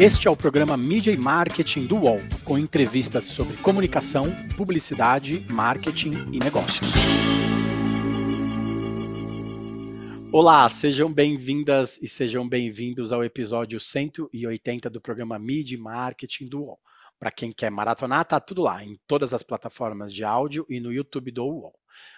Este é o programa Mídia e Marketing do UOL, com entrevistas sobre comunicação, publicidade, marketing e negócios. Olá, sejam bem-vindas e sejam bem-vindos ao episódio 180 do programa Mídia e Marketing do UOL. Para quem quer maratonar, tá tudo lá, em todas as plataformas de áudio e no YouTube do UOL.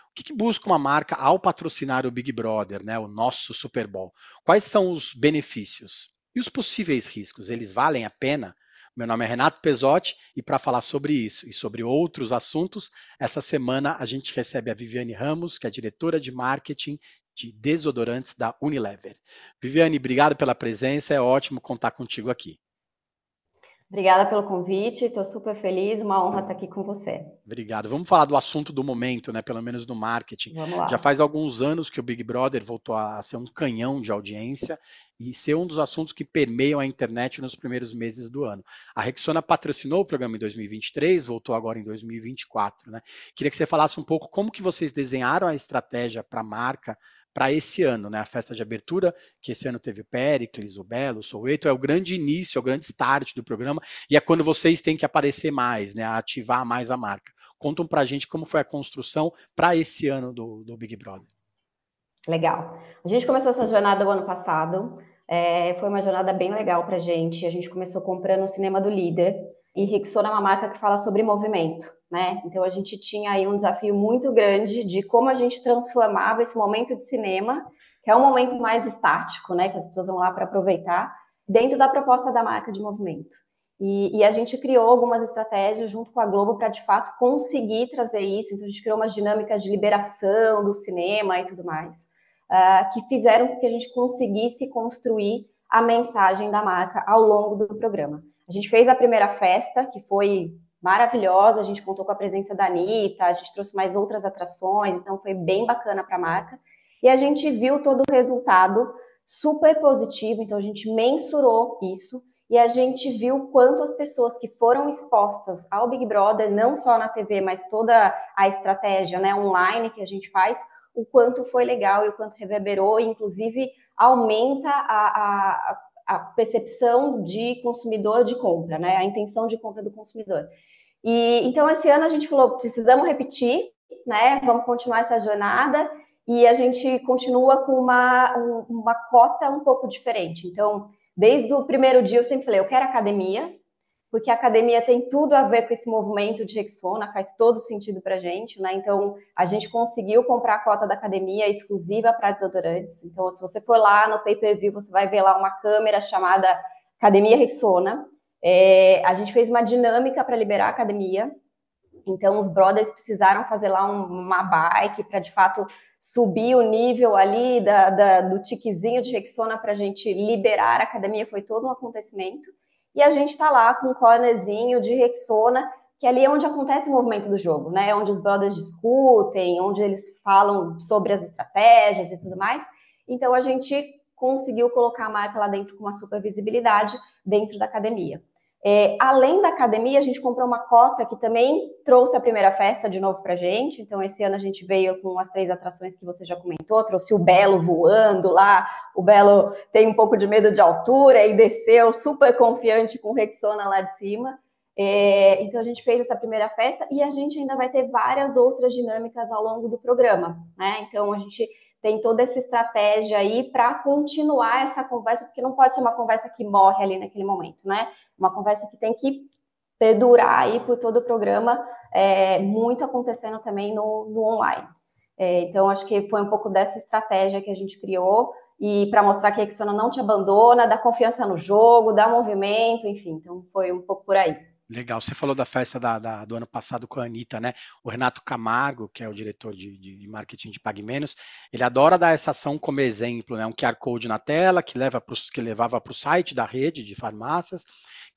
O que, que, busca uma marca ao patrocinar o Big Brother, né, o nosso Super Bowl? Quais são os benefícios? E os possíveis riscos, eles valem a pena? Meu nome é Renato Pesotti e para falar sobre isso e sobre outros assuntos, essa semana a gente recebe a Viviane Ramos, que é diretora de marketing de desodorantes da Unilever. Viviane, obrigado pela presença, é ótimo contar contigo aqui. Obrigada pelo convite, estou super feliz, uma honra estar aqui com você. Obrigado. Vamos falar do assunto do momento, né? Pelo menos no marketing. Vamos lá. Já faz alguns anos que o Big Brother voltou a ser um canhão de audiência e ser um dos assuntos que permeiam a internet nos primeiros meses do ano. A Rexona patrocinou o programa em 2023, voltou agora em 2024, né? Queria que você falasse um pouco como que vocês desenharam a estratégia para a marca para esse ano, né? A festa de abertura, que esse ano teve Pericles, o Belo, o Soueto, é o grande início, é o grande start do programa, e é quando vocês têm que aparecer mais, né? Ativar mais a marca. Contam para a gente como foi a construção para esse ano do, do, Big Brother. Legal. A gente começou essa jornada o ano passado, é, foi uma jornada bem legal para gente. A gente começou comprando o cinema do líder, e Rexona é uma marca que fala sobre movimento né? Então a gente tinha aí um desafio muito grande de como a gente transformava esse momento de cinema, que é um momento mais estático, né? Que as pessoas vão lá para aproveitar, dentro da proposta da marca de movimento. E, e, a gente criou algumas estratégias junto com a Globo para de fato conseguir trazer isso. Então a gente criou umas dinâmicas de liberação do cinema e tudo mais, uh, que fizeram com que a gente conseguisse construir a mensagem da marca ao longo do programa. A gente fez a primeira festa, que foi maravilhosa. A gente contou com a presença da Anitta, a gente trouxe mais outras atrações, então foi bem bacana para a marca. E a gente viu todo o resultado super positivo, então a gente mensurou isso e a gente viu quanto as pessoas que foram expostas ao Big Brother, não só na TV, mas toda a estratégia né, online que a gente faz, o quanto foi legal e o quanto reverberou, e inclusive aumenta a, a, a percepção de consumidor de compra, né, a intenção de compra do consumidor. E então esse ano a gente falou, precisamos repetir, né? Vamos continuar essa jornada e a gente continua com uma, uma cota um pouco diferente. Então, desde o primeiro dia eu sempre falei, eu quero academia, porque a academia tem tudo a ver com esse movimento de Rexona, faz todo sentido para a gente, né? Então, a gente conseguiu comprar a cota da academia exclusiva para desodorantes. Então, se você for lá no pay-per-view, você vai ver lá uma câmera chamada Academia Rexona, é, a gente fez uma dinâmica para liberar a academia. Então, os brothers precisaram fazer lá um, uma bike para, de fato, subir o nível ali da, da, do tiquezinho de Rexona para a gente liberar a academia. Foi todo um acontecimento. E a gente está lá com um cornerzinho de Rexona, que ali é onde acontece o movimento do jogo, né? É onde os brothers discutem, onde eles falam sobre as estratégias e tudo mais. Então, a gente conseguiu colocar a marca lá dentro com uma super visibilidade dentro da academia. É, além da academia, a gente comprou uma cota que também trouxe a primeira festa de novo para gente. Então, esse ano a gente veio com as três atrações que você já comentou. Trouxe o Belo voando lá. O Belo tem um pouco de medo de altura e desceu super confiante com o Rexona lá de cima. É, então, a gente fez essa primeira festa e a gente ainda vai ter várias outras dinâmicas ao longo do programa. Né? Então, a gente tem toda essa estratégia aí para continuar essa conversa, porque não pode ser uma conversa que morre ali naquele momento, né? Uma conversa que tem que perdurar aí por todo o programa, é, muito acontecendo também no, no online. É, então, acho que foi um pouco dessa estratégia que a gente criou e para mostrar que a Exona não te abandona, dá confiança no jogo, dá movimento, enfim. Então, foi um pouco por aí. Legal, você falou da festa da, da, do ano passado com a Anitta, né? O Renato Camargo, que é o diretor de, de marketing de Pague Menos, ele adora dar essa ação como exemplo, né? Um QR Code na tela que, leva pro, que levava para o site da rede de farmácias,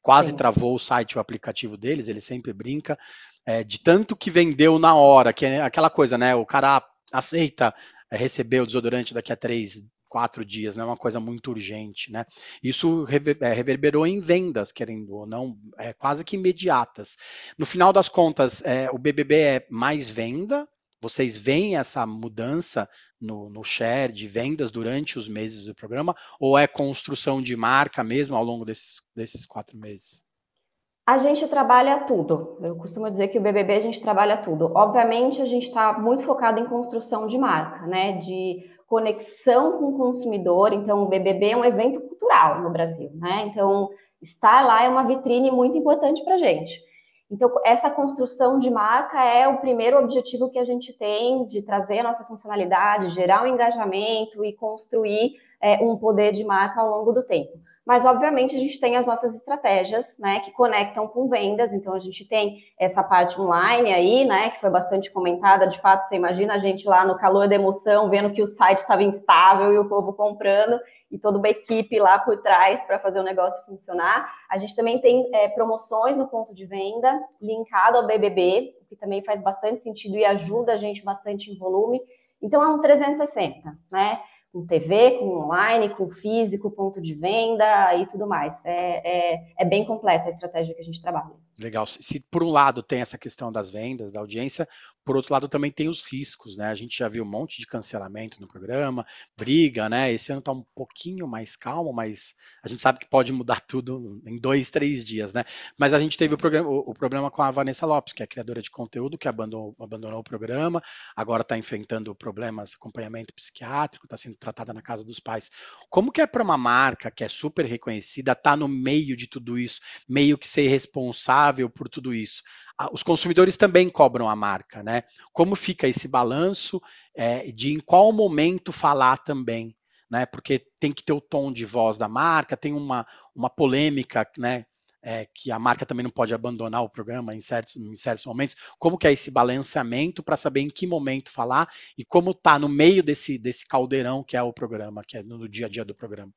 quase Sim. travou o site, o aplicativo deles, ele sempre brinca, é, de tanto que vendeu na hora, que é aquela coisa, né? O cara aceita é, receber o desodorante daqui a três, quatro dias, não é uma coisa muito urgente, né? Isso é, reverberou em vendas, querendo ou não, é, quase que imediatas. No final das contas, é, o BBB é mais venda, Vocês veem essa mudança no, no share de vendas durante os meses do programa, ou é construção de marca mesmo ao longo desses, desses quatro meses? A gente trabalha tudo. Eu costumo dizer que o BBB a gente trabalha tudo. Obviamente, a gente está muito focado em construção de marca, né? De conexão com o consumidor. Então, o BBB é um evento cultural no Brasil, né? Então, estar lá é uma vitrine muito importante para a gente. Então, essa construção de marca é o primeiro objetivo que a gente tem de trazer a nossa funcionalidade, gerar um engajamento e construir é, um poder de marca ao longo do tempo. Mas, obviamente, a gente tem as nossas estratégias, né, que conectam com vendas. Então, a gente tem essa parte online aí, né, que foi bastante comentada. De fato, você imagina a gente lá no calor da emoção, vendo que o site estava instável e o povo comprando, e toda uma equipe lá por trás para fazer o negócio funcionar. A gente também tem é, promoções no ponto de venda, linkado ao BBB, o que também faz bastante sentido e ajuda a gente bastante em volume. Então, é um 360, né? Com TV, com online, com físico, ponto de venda e tudo mais. É, é, é bem completa a estratégia que a gente trabalha. Legal. Se por um lado tem essa questão das vendas, da audiência, por outro lado também tem os riscos, né? A gente já viu um monte de cancelamento no programa, briga, né? Esse ano está um pouquinho mais calmo, mas a gente sabe que pode mudar tudo em dois, três dias, né? Mas a gente teve o, programa, o, o problema com a Vanessa Lopes, que é criadora de conteúdo, que abandonou, abandonou o programa, agora está enfrentando problemas, acompanhamento psiquiátrico, está sendo tratada na casa dos pais. Como que é para uma marca que é super reconhecida, tá no meio de tudo isso, meio que ser responsável responsável por tudo isso. Os consumidores também cobram a marca, né? Como fica esse balanço é, de em qual momento falar também, né? Porque tem que ter o tom de voz da marca, tem uma, uma polêmica, né? É, que a marca também não pode abandonar o programa em certos, em certos momentos. Como que é esse balanceamento para saber em que momento falar e como tá no meio desse, desse caldeirão que é o programa, que é no dia a dia do programa?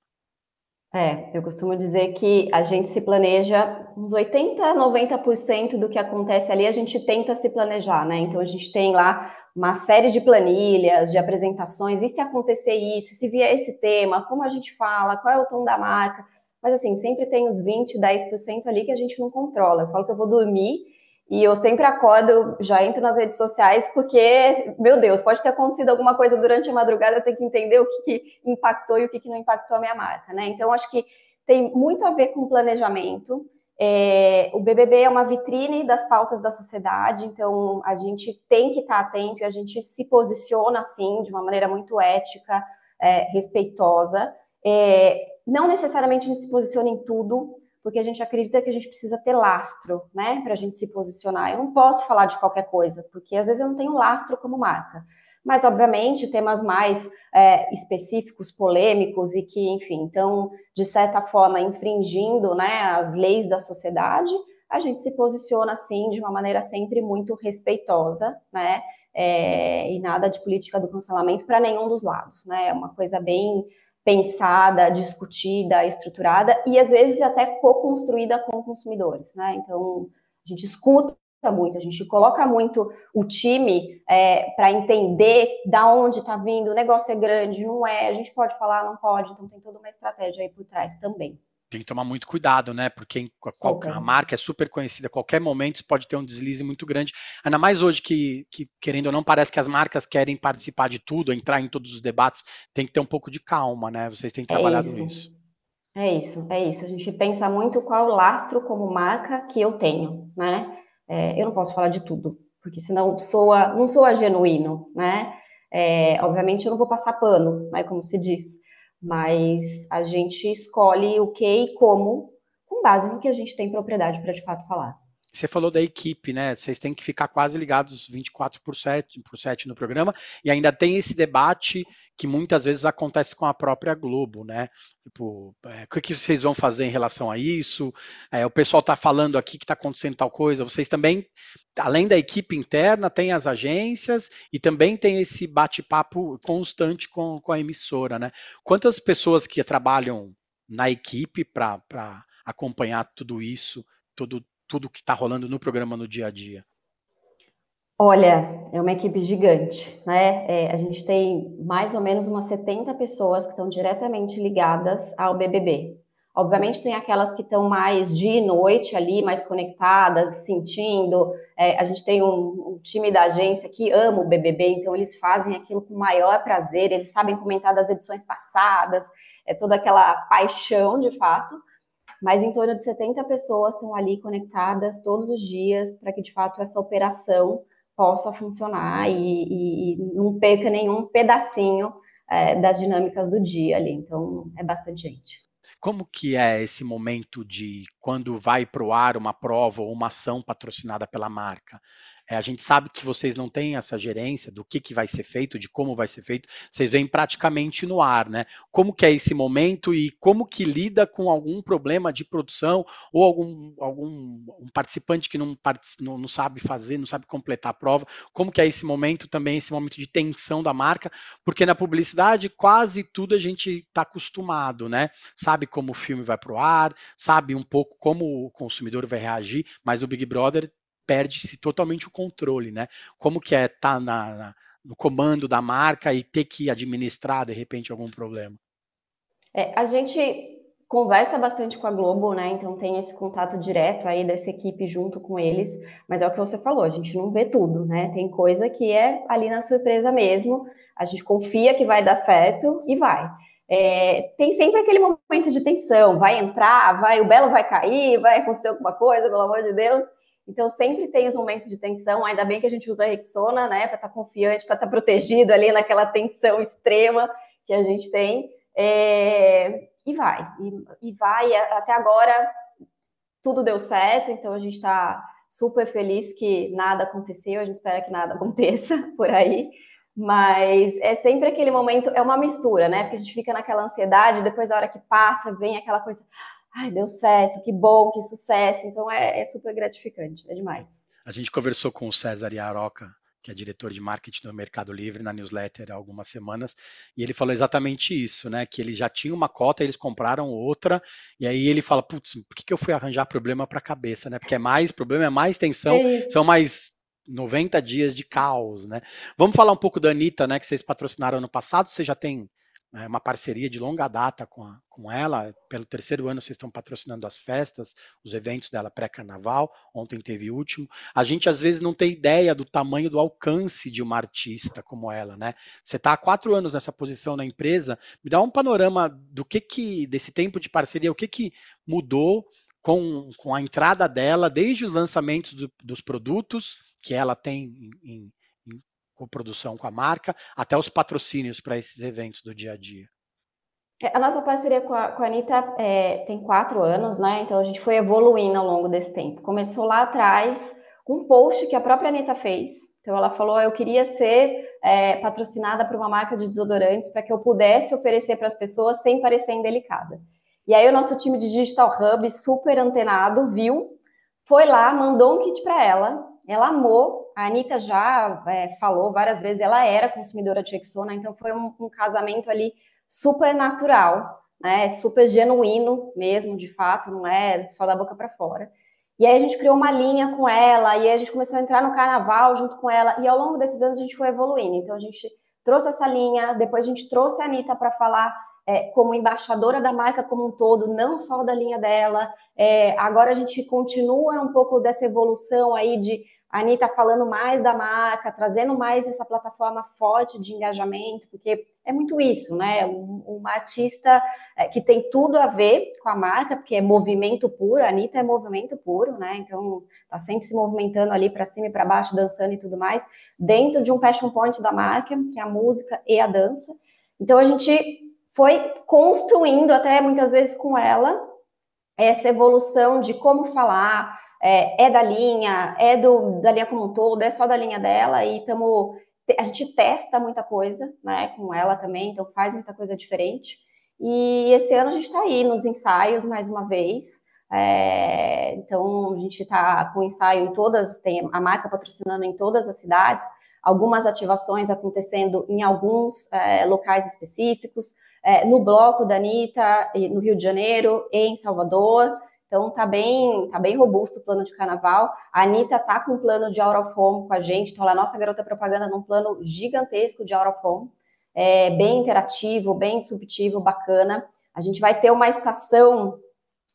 É, eu costumo dizer que a gente se planeja uns 80, 90% do que acontece ali, a gente tenta se planejar, né? Então a gente tem lá uma série de planilhas, de apresentações, e se acontecer isso, se vier esse tema, como a gente fala, qual é o tom da marca. Mas assim, sempre tem os 20, 10% ali que a gente não controla. Eu falo que eu vou dormir e eu sempre acordo, já entro nas redes sociais, porque, meu Deus, pode ter acontecido alguma coisa durante a madrugada, eu tenho que entender o que, que impactou e o que, que não impactou a minha marca, né? Então, acho que tem muito a ver com planejamento. É, o BBB é uma vitrine das pautas da sociedade, então a gente tem que estar atento e a gente se posiciona assim, de uma maneira muito ética, é, respeitosa. É, não necessariamente a gente se posiciona em tudo, porque a gente acredita que a gente precisa ter lastro, né, para a gente se posicionar. Eu não posso falar de qualquer coisa, porque às vezes eu não tenho lastro como marca. Mas, obviamente, temas mais é, específicos, polêmicos e que, enfim, então, de certa forma, infringindo né, as leis da sociedade, a gente se posiciona assim de uma maneira sempre muito respeitosa, né? É, e nada de política do cancelamento para nenhum dos lados, né? É uma coisa bem pensada, discutida, estruturada e às vezes até co-construída com consumidores, né? Então a gente escuta muito, a gente coloca muito o time é, para entender da onde está vindo, o negócio é grande, não é, a gente pode falar, não pode, então tem toda uma estratégia aí por trás também tem que tomar muito cuidado, né? Porque a marca é super conhecida, a qualquer momento pode ter um deslize muito grande. Ainda mais hoje que, que, querendo ou não, parece que as marcas querem participar de tudo, entrar em todos os debates. Tem que ter um pouco de calma, né? Vocês têm é trabalhado é nisso. É isso, é isso. A gente pensa muito qual o lastro como marca que eu tenho, né? É, eu não posso falar de tudo, porque senão soa, não soa genuíno, né? É, obviamente eu não vou passar pano, né? Como se diz mas a gente escolhe o que e como com base no que a gente tem propriedade para de fato falar. Você falou da equipe, né? Vocês têm que ficar quase ligados 24 por 7, por 7 no programa, e ainda tem esse debate que muitas vezes acontece com a própria Globo, né? Tipo, é, o que vocês vão fazer em relação a isso? É, o pessoal está falando aqui que está acontecendo tal coisa. Vocês também, além da equipe interna, tem as agências e também tem esse bate-papo constante com, com a emissora, né? Quantas pessoas que trabalham na equipe para acompanhar tudo isso, todo tudo que está rolando no programa no dia a dia? Olha, é uma equipe gigante, né? É, a gente tem mais ou menos umas 70 pessoas que estão diretamente ligadas ao BBB. Obviamente tem aquelas que estão mais dia e noite ali, mais conectadas, sentindo. É, a gente tem um, um, time da agência que ama o BBB, então eles fazem aquilo com maior prazer, eles sabem comentar das edições passadas, é toda aquela paixão de fato. Mas em torno de 70 pessoas estão ali conectadas todos os dias para que de fato essa operação possa funcionar e, e, e não perca nenhum pedacinho é, das dinâmicas do dia ali. Então é bastante gente. Como que é esse momento de quando vai para o ar uma prova ou uma ação patrocinada pela marca? É, a gente sabe que vocês não têm essa gerência do que, que vai ser feito, de como vai ser feito, vocês vêm praticamente no ar, né? Como que é esse momento e como que lida com algum problema de produção ou algum, algum um participante que não, não, não sabe fazer, não sabe completar a prova, como que é esse momento também, esse momento de tensão da marca, porque na publicidade quase tudo a gente está acostumado, né? Sabe como o filme vai para o ar, sabe um pouco como o consumidor vai reagir, mas o Big Brother perde-se totalmente o controle, né? Como que é estar tá na, na, no comando da marca e ter que administrar, de repente, algum problema? É, a gente conversa bastante com a Globo, né? Então tem esse contato direto aí dessa equipe junto com eles, mas é o que você falou, a gente não vê tudo, né? Tem coisa que é ali na surpresa mesmo, a gente confia que vai dar certo e vai. É, tem sempre aquele momento de tensão, vai entrar, vai, o Belo vai cair, vai acontecer alguma coisa, pelo amor de Deus. Então, sempre tem os momentos de tensão, ainda bem que a gente usa a Rexona, né, para estar tá confiante, para estar tá protegido ali naquela tensão extrema que a gente tem. É... E vai, e, e, vai. Até agora, tudo deu certo, então a gente está super feliz que nada aconteceu, a gente espera que nada aconteça por aí. Mas é sempre aquele momento, é uma mistura, né? Porque a gente fica naquela ansiedade, depois a hora que passa, vem aquela coisa ai, deu certo, que bom, que sucesso. Então é, é super gratificante, é demais. A gente conversou com o César Iaroca, que é diretor de marketing do Mercado Livre, na newsletter há algumas semanas, e ele falou exatamente isso, né? Que ele já tinha uma cota, eles compraram outra, e aí ele fala, putz, por que, que eu fui arranjar problema para a cabeça, né? Porque é mais problema, é mais tensão, é são mais 90 dias de caos, né? Vamos falar um pouco da Anitta, né? Que vocês patrocinaram ano passado, você já tem é uma parceria de longa data com, a, com ela. Pelo terceiro ano, vocês estão patrocinando as festas, os eventos dela pré-carnaval. Ontem teve o último. A gente às vezes não tem ideia do tamanho do alcance de uma artista como ela, né? Você está há quatro anos nessa posição na empresa. Me dá um panorama do que que desse tempo de parceria, o que que mudou com, com a entrada dela, desde os lançamentos do, dos produtos que ela tem em, coprodução com a marca, até os patrocínios para esses eventos do dia a dia? É, a nossa parceria com a, com a Anitta é, tem quatro anos, né? Então a gente foi evoluindo ao longo desse tempo. Começou lá atrás um post que a própria Anitta fez. Então ela falou: eu queria ser é, patrocinada por uma marca de desodorantes para que eu pudesse oferecer para as pessoas sem parecer indelicada. E aí o nosso time de Digital Hub, super antenado, viu, foi lá, mandou um kit para ela. Ela amou, a Anitta já é, falou várias vezes, ela era consumidora de Rexona, então foi um, um casamento ali super natural, né? Super genuíno mesmo, de fato, não é só da boca para fora. E aí a gente criou uma linha com ela, e aí a gente começou a entrar no carnaval junto com ela, e ao longo desses anos a gente foi evoluindo. Então a gente trouxe essa linha, depois a gente trouxe a Anitta para falar é, como embaixadora da marca como um todo, não só da linha dela. É, agora a gente continua um pouco dessa evolução aí de a Anitta falando mais da marca, trazendo mais essa plataforma forte de engajamento, porque é muito isso, né? uma artista é, que tem tudo a ver com a marca, porque é movimento puro, a Anitta é movimento puro, né? Então tá sempre se movimentando ali para cima e para baixo, dançando e tudo mais, dentro de um passion point da marca, que é a música e a dança. Então a gente foi construindo até muitas vezes com ela essa evolução de como falar, é, é da linha, é do, da linha como um todo, é só da linha dela, e tamo, a gente testa muita coisa né, com ela também, então faz muita coisa diferente. E esse ano a gente está aí nos ensaios mais uma vez. É, então a gente está com ensaio em todas, tem a marca patrocinando em todas as cidades, algumas ativações acontecendo em alguns é, locais específicos, é, no bloco da Anitta, no Rio de Janeiro e em Salvador. Então tá bem, tá bem robusto o plano de carnaval. A Anitta tá com um plano de Out of Home com a gente, então a nossa garota propaganda num plano gigantesco de Out of Home, é, bem interativo, bem disruptivo, bacana. A gente vai ter uma estação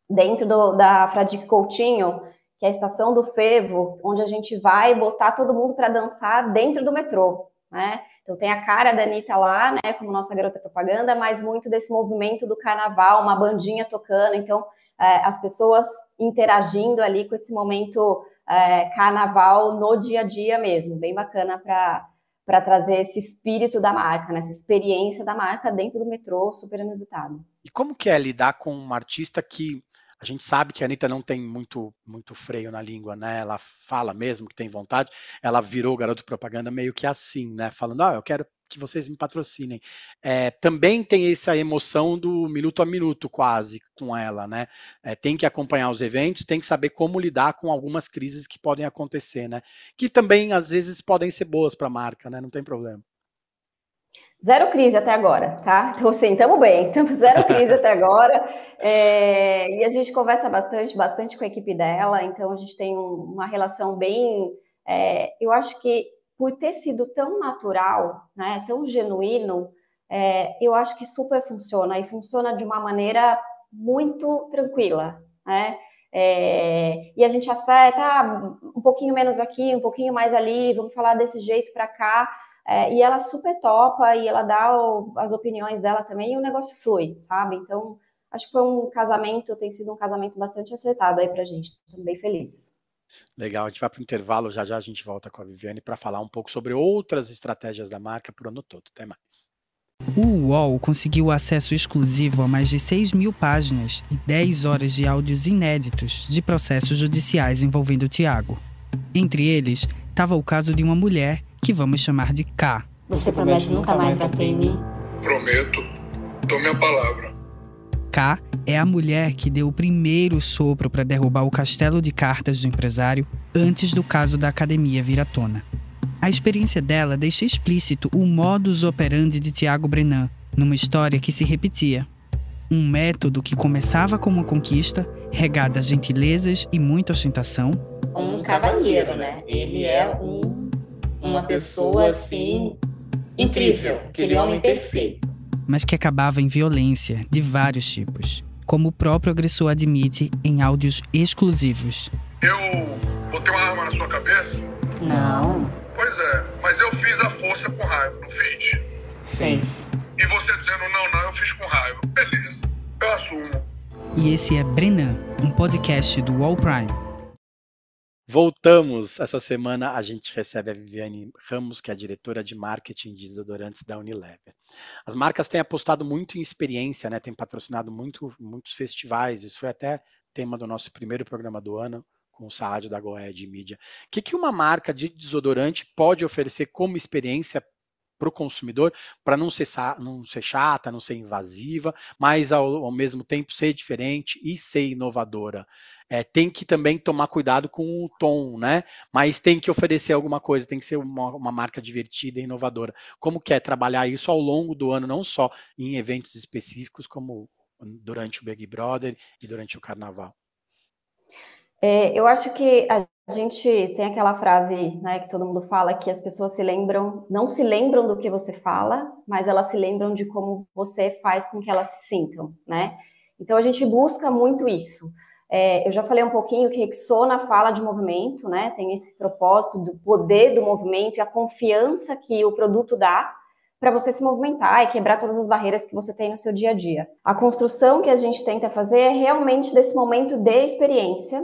dentro do, da Fradique Coutinho, que é a estação do Fevo, onde a gente vai botar todo mundo para dançar dentro do metrô, né? Então tem a cara da Anitta lá, né, como nossa garota propaganda, mas muito desse movimento do carnaval, uma bandinha tocando, então é, as pessoas interagindo ali com esse momento é, carnaval no dia a dia mesmo, bem bacana para trazer esse espírito da marca, né, essa experiência da marca dentro do metrô, super inusitado. E como que é lidar com um artista que a gente sabe que a Anitta não tem muito, muito freio na língua, né? Ela fala mesmo que tem vontade. Ela virou garoto propaganda meio que assim, né? Falando, ah, eu quero que vocês me patrocinem. É, também tem essa emoção do minuto a minuto, quase, com ela, né? É, tem que acompanhar os eventos, tem que saber como lidar com algumas crises que podem acontecer, né? Que também, às vezes, podem ser boas para a marca, né? Não tem problema. Zero crise até agora, tá? Então, assim, estamos bem, estamos zero crise até agora. É, e a gente conversa bastante, bastante com a equipe dela, então a gente tem um, uma relação bem. É, eu acho que por ter sido tão natural, né, tão genuíno, é, eu acho que super funciona e funciona de uma maneira muito tranquila, né? É, e a gente acerta ah, um pouquinho menos aqui, um pouquinho mais ali, vamos falar desse jeito para cá. É, e ela super topa e ela dá o, as opiniões dela também e o negócio flui, sabe? Então, acho que foi um casamento, tem sido um casamento bastante acertado aí pra gente. Estou bem feliz. Legal, a gente vai para o intervalo, já já a gente volta com a Viviane para falar um pouco sobre outras estratégias da marca para o ano todo. Até mais. O UOL conseguiu acesso exclusivo a mais de 6 mil páginas e 10 horas de áudios inéditos de processos judiciais envolvendo o Tiago. Entre eles, estava o caso de uma mulher que vamos chamar de K. Você promete nunca mais bater em mim? Prometo. Dou minha palavra. K é a mulher que deu o primeiro sopro para derrubar o castelo de cartas do empresário antes do caso da academia vir à tona. A experiência dela deixa explícito o modus operandi de Tiago Brenan, numa história que se repetia. Um método que começava com uma conquista, regada a gentilezas e muita ostentação. Um cavalheiro, né? Ele é um uma pessoa assim incrível, aquele homem perfeito. Mas que acabava em violência de vários tipos, como o próprio agressor admite em áudios exclusivos. Eu botei uma arma na sua cabeça? Não. Pois é, mas eu fiz a força com raiva, não fiz? Fez. E você dizendo não, não, eu fiz com raiva. Beleza, eu assumo. E esse é Brenan, um podcast do Wall Prime. Voltamos. Essa semana a gente recebe a Viviane Ramos, que é a diretora de marketing de desodorantes da Unilever. As marcas têm apostado muito em experiência, né? Têm patrocinado muito, muitos festivais. Isso foi até tema do nosso primeiro programa do ano com o Saad da Goé de mídia. O que, que uma marca de desodorante pode oferecer como experiência para o consumidor, para não ser, não ser chata, não ser invasiva, mas ao, ao mesmo tempo ser diferente e ser inovadora. É, tem que também tomar cuidado com o tom, né? Mas tem que oferecer alguma coisa, tem que ser uma, uma marca divertida e inovadora. Como que é trabalhar isso ao longo do ano, não só em eventos específicos, como durante o Big Brother e durante o Carnaval? É, eu acho que a gente tem aquela frase, né, que todo mundo fala que as pessoas se lembram, não se lembram do que você fala, mas elas se lembram de como você faz com que elas se sintam, né? Então a gente busca muito isso. É, eu já falei um pouquinho que Rexona fala de movimento, né? Tem esse propósito do poder do movimento e a confiança que o produto dá para você se movimentar e quebrar todas as barreiras que você tem no seu dia a dia. A construção que a gente tenta fazer é realmente desse momento de experiência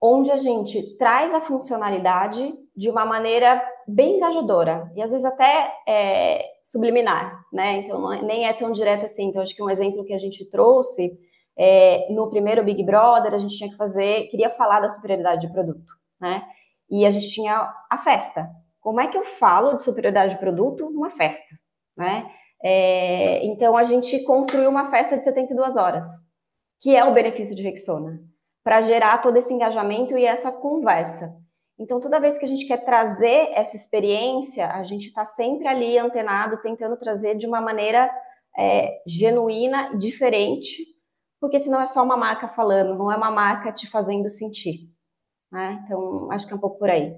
onde a gente traz a funcionalidade de uma maneira bem engajadora e às vezes até é, subliminar, né? Então é, nem é tão direto assim. Então acho que um exemplo que a gente trouxe é, no primeiro Big Brother a gente tinha que fazer, queria falar da superioridade de produto, né? E a gente tinha a festa. Como é que eu falo de superioridade de produto numa festa, né? É, então a gente construiu uma festa de 72 horas, que é o benefício de Rexona para gerar todo esse engajamento e essa conversa. Então, toda vez que a gente quer trazer essa experiência, a gente está sempre ali antenado, tentando trazer de uma maneira é, genuína diferente, porque senão é só uma marca falando, não é uma marca te fazendo sentir. Né? Então, acho que é um pouco por aí.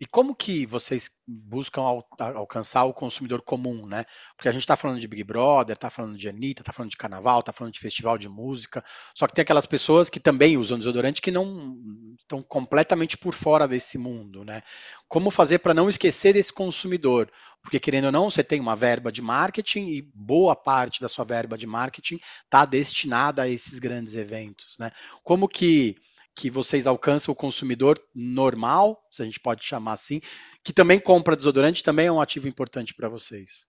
E como que vocês buscam al alcançar o consumidor comum, né? Porque a gente está falando de Big Brother, está falando de Anitta, está falando de carnaval, está falando de festival de música, só que tem aquelas pessoas que também usam desodorante que não estão completamente por fora desse mundo, né? Como fazer para não esquecer desse consumidor? Porque, querendo ou não, você tem uma verba de marketing e boa parte da sua verba de marketing está destinada a esses grandes eventos, né? Como que que vocês alcançam o consumidor normal, se a gente pode chamar assim, que também compra desodorante, também é um ativo importante para vocês?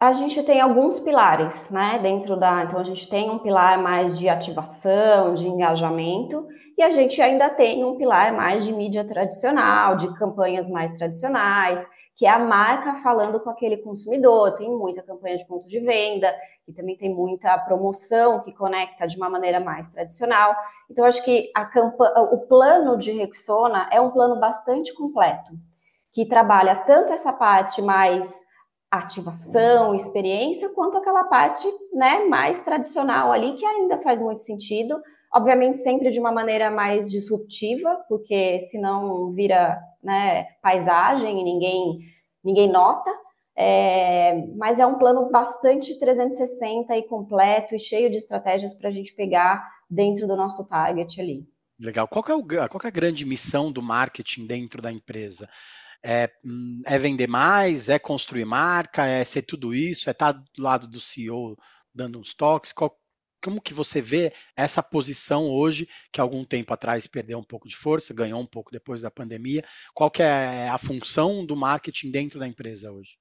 A gente tem alguns pilares, né, dentro da, então a gente tem um pilar mais de ativação, de engajamento, e a gente ainda tem um pilar mais de mídia tradicional, de campanhas mais tradicionais, que é a marca falando com aquele consumidor. Tem muita campanha de ponto de venda, e também tem muita promoção que conecta de uma maneira mais tradicional. Então, acho que o plano de Rexona é um plano bastante completo, que trabalha tanto essa parte mais ativação, experiência, quanto aquela parte né, mais tradicional ali, que ainda faz muito sentido, obviamente sempre de uma maneira mais disruptiva, porque senão vira né, paisagem e ninguém, ninguém nota. É, mas é um plano bastante 360 e completo e cheio de estratégias para a gente pegar dentro do nosso target ali. Legal. Qual é, o, qual é a grande missão do marketing dentro da empresa? É, hum, é, vender mais? É construir marca? É ser tudo isso? É estar do lado do CEO dando uns toques? Qual, como que você vê essa posição hoje, que algum tempo atrás perdeu um pouco de força, ganhou um pouco depois da pandemia? Qual que é a função do marketing dentro da empresa hoje?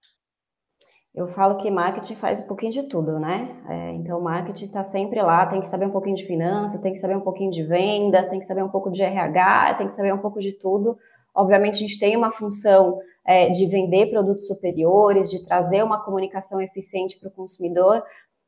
Eu falo que marketing faz um pouquinho de tudo, né? É, então, marketing está sempre lá, tem que saber um pouquinho de finanças, tem que saber um pouquinho de vendas, tem que saber um pouco de RH, tem que saber um pouco de tudo. Obviamente, a gente tem uma função é, de vender produtos superiores, de trazer uma comunicação eficiente para o consumidor,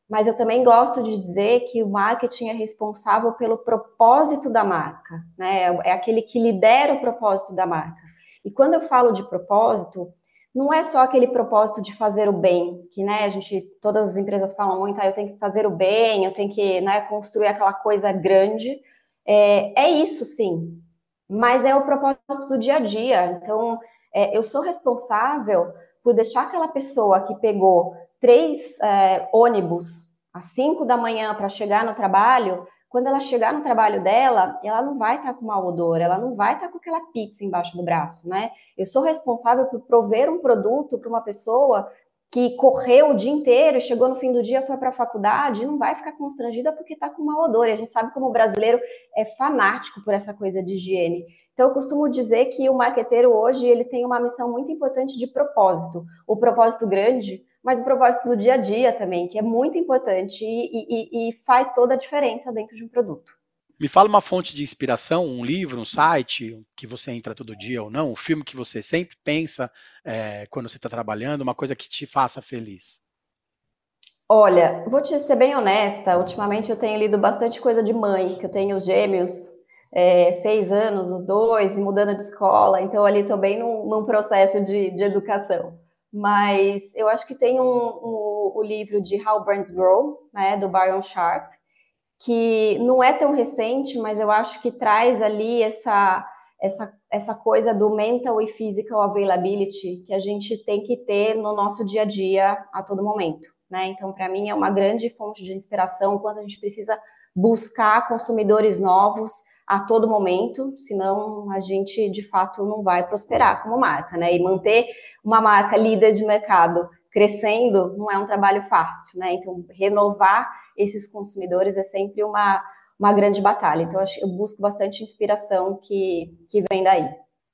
mas eu também gosto de dizer que o marketing é responsável pelo propósito da marca, né? É aquele que lidera o propósito da marca. E quando eu falo de propósito, não é só aquele propósito de fazer o bem, que né, a gente, todas as empresas falam muito, ah, eu tenho que fazer o bem, eu tenho que né, construir aquela coisa grande. É, é isso sim, mas é o propósito do dia a dia. Então, é, eu sou responsável por deixar aquela pessoa que pegou três é, ônibus às cinco da manhã para chegar no trabalho, quando ela chegar no trabalho dela, ela não vai estar tá com mau odor, ela não vai estar tá com aquela pizza embaixo do braço, né? Eu sou responsável por prover um produto para uma pessoa que correu o dia inteiro chegou no fim do dia, foi para a faculdade, não vai ficar constrangida porque está com mau odor. E a gente sabe como o brasileiro é fanático por essa coisa de higiene. Então, eu costumo dizer que o marqueteiro hoje ele tem uma missão muito importante de propósito. O propósito grande mas o propósito do dia a dia também, que é muito importante e, e, e faz toda a diferença dentro de um produto. Me fala uma fonte de inspiração, um livro, um site que você entra todo dia ou não, um filme que você sempre pensa é, quando você está trabalhando, uma coisa que te faça feliz. Olha, vou te ser bem honesta, ultimamente eu tenho lido bastante coisa de mãe, que eu tenho gêmeos, é, seis anos, os dois, e mudando de escola, então ali estou bem num, num processo de, de educação mas eu acho que tem um, um, o livro de How Brands Grow, né, do Byron Sharp, que não é tão recente, mas eu acho que traz ali essa, essa, essa coisa do mental e physical availability que a gente tem que ter no nosso dia a dia a todo momento. Né? Então, para mim, é uma grande fonte de inspiração quando a gente precisa buscar consumidores novos a todo momento, senão a gente de fato não vai prosperar como marca, né? E manter uma marca líder de mercado crescendo não é um trabalho fácil, né? Então, renovar esses consumidores é sempre uma, uma grande batalha. Então, eu busco bastante inspiração que, que vem daí.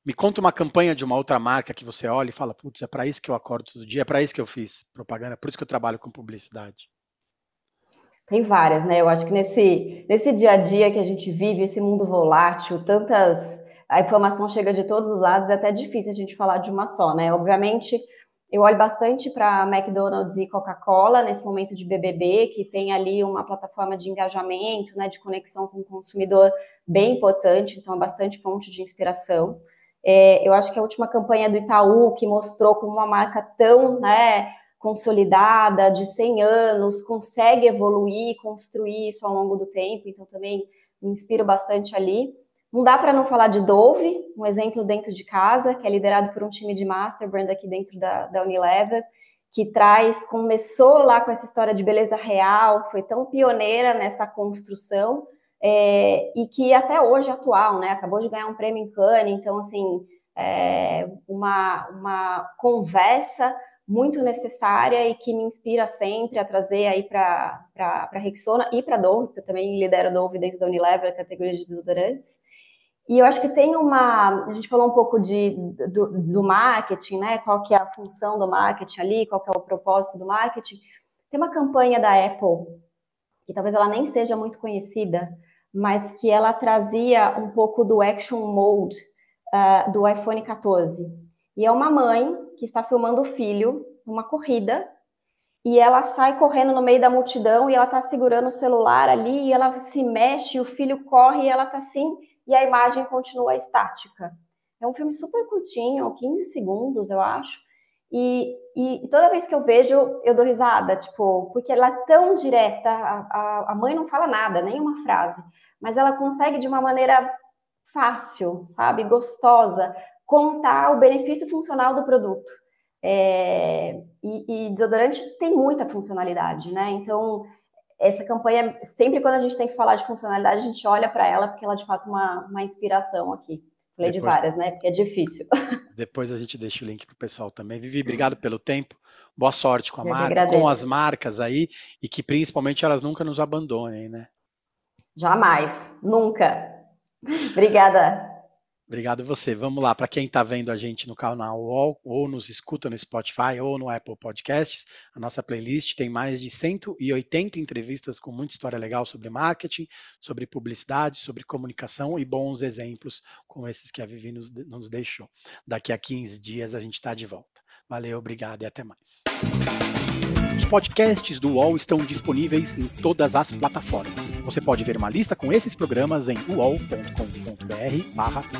Me conta uma campanha de uma outra marca que você olha e fala, putz, é para isso que eu acordo todo dia, é para isso que eu fiz propaganda, é por isso que eu trabalho com publicidade. Tem várias, né? Eu acho que nesse, nesse dia a dia que a gente vive, esse mundo volátil, tantas. A informação chega de todos os lados, é até difícil a gente falar de uma só, né? Obviamente, eu olho bastante para McDonald's e Coca-Cola nesse momento de BBB, que tem ali uma plataforma de engajamento, né, de conexão com o consumidor bem importante, então é bastante fonte de inspiração. É, eu acho que a última campanha do Itaú, que mostrou como uma marca tão né, consolidada de 100 anos, consegue evoluir, construir isso ao longo do tempo, então também me inspiro bastante ali. Não dá para não falar de Dove, um exemplo dentro de casa, que é liderado por um time de master brand aqui dentro da, da Unilever, que traz, começou lá com essa história de beleza real, foi tão pioneira nessa construção, é, e que até hoje é atual, né? Acabou de ganhar um prêmio em Cannes, então, assim, é uma, uma conversa muito necessária e que me inspira sempre a trazer aí para a Rexona e para a Dove, porque eu também lidero a Dove dentro da Unilever, a categoria de desodorantes. E eu acho que tem uma. A gente falou um pouco de, do, do, marketing, né? Qual que é a função do marketing ali, qual que é o propósito do marketing. Tem uma campanha da Apple, que talvez ela nem seja muito conhecida, mas que ela trazia um pouco do action mode uh, do iPhone 14. E é uma mãe que está filmando o filho numa corrida e ela sai correndo no meio da multidão e ela está segurando o celular ali e ela se mexe, o filho corre e ela está assim e a imagem continua estática. É um filme super curtinho, 15 segundos, eu acho. E, e, toda vez que eu vejo, eu dou risada, tipo, porque ela é tão direta, a, a, a mãe não fala nada, nenhuma frase, mas ela consegue de uma maneira fácil, sabe, gostosa, contar o benefício funcional do produto. É, e, e, desodorante tem muita funcionalidade, né? Então, essa campanha, sempre quando a gente tem que falar de funcionalidade, a gente olha para ela, porque ela é de fato uma, uma inspiração aqui. Falei depois, de várias, né? Porque é difícil. Depois a gente deixa o link para o pessoal também. Vivi, obrigado pelo tempo. Boa sorte com a Eu marca, com as marcas aí, e que principalmente elas nunca nos abandonem, né? Jamais, nunca. Obrigada. Obrigado você. Vamos lá, para quem está vendo a gente no canal UOL, ou nos escuta no Spotify ou no Apple Podcasts, a nossa playlist tem mais de 180 entrevistas com muita história legal sobre marketing, sobre publicidade, sobre comunicação e bons exemplos como esses que a Vivi nos, nos deixou. Daqui a 15 dias a gente está de volta. Valeu, obrigado e até mais. Os podcasts do UOL estão disponíveis em todas as plataformas. Você pode ver uma lista com esses programas em uol.com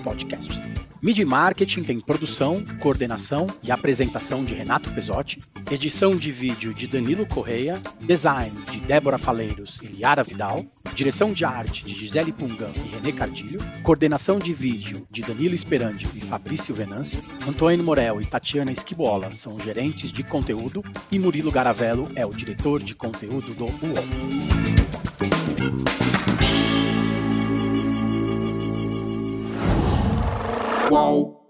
podcasts. Mid Marketing tem produção, coordenação e apresentação de Renato Pesotti, edição de vídeo de Danilo Correia, design de Débora Faleiros e Liara Vidal, direção de arte de Gisele Pungan e René Cardilho, coordenação de vídeo de Danilo Esperandio e Fabrício Venâncio, Antônio Morel e Tatiana Esquibola são gerentes de conteúdo e Murilo Garavello é o diretor de conteúdo do UOL. Qual